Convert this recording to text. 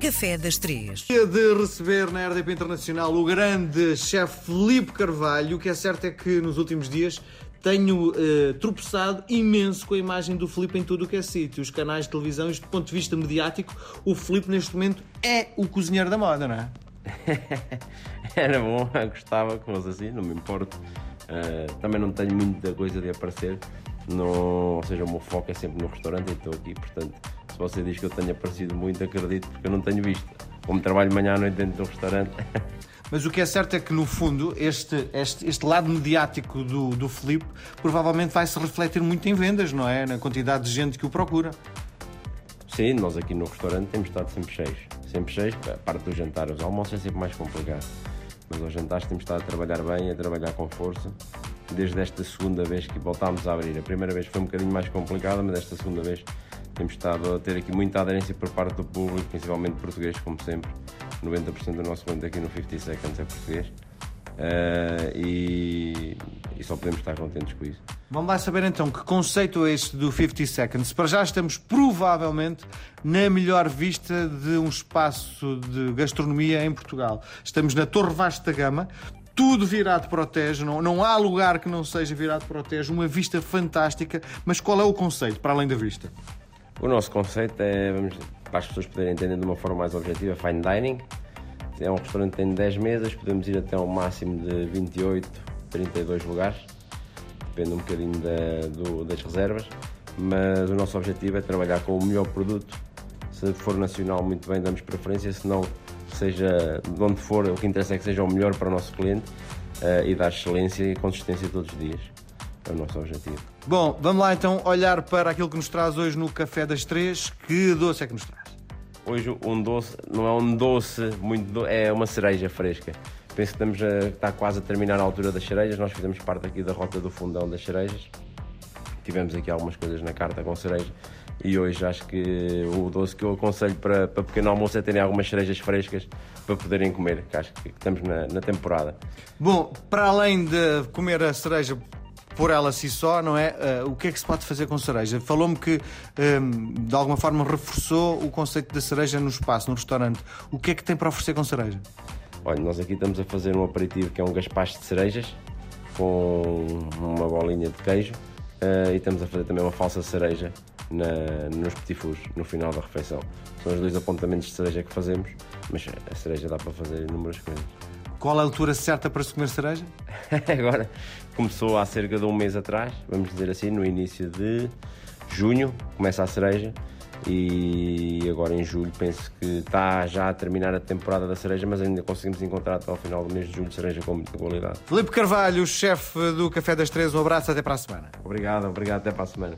Café das Três. Dia de receber na RDP Internacional o grande chefe Felipe Carvalho. O que é certo é que nos últimos dias tenho uh, tropeçado imenso com a imagem do Felipe em tudo o que é sítio. Os canais de televisão, isto do ponto de vista mediático, o Felipe neste momento é o cozinheiro da moda, não é? Era bom, gostava que fosse assim, não me importo. Uh, também não tenho muita coisa de aparecer, não, ou seja, o meu foco é sempre no restaurante e estou aqui, portanto, você diz que eu tenho aparecido muito, acredito, porque eu não tenho visto. Como trabalho manhã à noite dentro do restaurante. Mas o que é certo é que, no fundo, este, este, este lado mediático do, do Filipe provavelmente vai se refletir muito em vendas, não é? Na quantidade de gente que o procura. Sim, nós aqui no restaurante temos estado sempre cheios. Sempre cheios, a parte do jantar. Os almoços é sempre mais complicado. Mas aos jantares temos estado a trabalhar bem, a trabalhar com força. Desde esta segunda vez que voltámos a abrir. A primeira vez foi um bocadinho mais complicada, mas esta segunda vez temos estado a ter aqui muita aderência por parte do público, principalmente português, como sempre. 90% do nosso cliente aqui no 50 Seconds é português. Uh, e, e, só podemos estar contentes com isso. Vamos lá saber então que conceito é este do 50 Seconds. Para já estamos provavelmente na melhor vista de um espaço de gastronomia em Portugal. Estamos na Torre Vasta Gama, tudo virado para o Tejo, não, não há lugar que não seja virado para o Tejo, uma vista fantástica. Mas qual é o conceito, para além da vista? O nosso conceito é, vamos, para as pessoas poderem entender de uma forma mais objetiva, fine dining. É um restaurante que tem 10 mesas, podemos ir até um máximo de 28, 32 lugares, depende um bocadinho da, do, das reservas, mas o nosso objetivo é trabalhar com o melhor produto. Se for nacional, muito bem, damos preferência, se não, seja de onde for, o que interessa é que seja o melhor para o nosso cliente uh, e dar excelência e consistência todos os dias. É o nosso objetivo. Bom, vamos lá então olhar para aquilo que nos traz hoje no Café das Três. Que doce é que nos traz? Hoje um doce, não é um doce muito doce, é uma cereja fresca. Penso que estamos a, está quase a terminar a altura das cerejas. Nós fizemos parte aqui da rota do fundão das cerejas. Tivemos aqui algumas coisas na carta com cereja. E hoje acho que o doce que eu aconselho para, para pequeno almoço é terem algumas cerejas frescas para poderem comer, que acho que estamos na, na temporada. Bom, para além de comer a cereja por ela si só, não é? Uh, o que é que se pode fazer com cereja? Falou-me que um, ehm, de alguma forma reforçou o conceito da cereja no espaço, no restaurante. O que é que tem para oferecer com cereja? Olha, nós aqui estamos a fazer um aperitivo que é um gaspacho de cerejas com uma bolinha de queijo uh, e estamos a fazer também uma falsa cereja na, nos petit no final da refeição. São os dois apontamentos de cereja que fazemos, mas a cereja dá para fazer inúmeras coisas. Qual a altura certa para se comer cereja? Agora começou há cerca de um mês atrás, vamos dizer assim, no início de junho, começa a cereja e agora em julho penso que está já a terminar a temporada da cereja, mas ainda conseguimos encontrar até ao final do mês de julho cereja com muita qualidade. Felipe Carvalho, chefe do Café das Três, um abraço até para a semana. Obrigado, obrigado, até para a semana.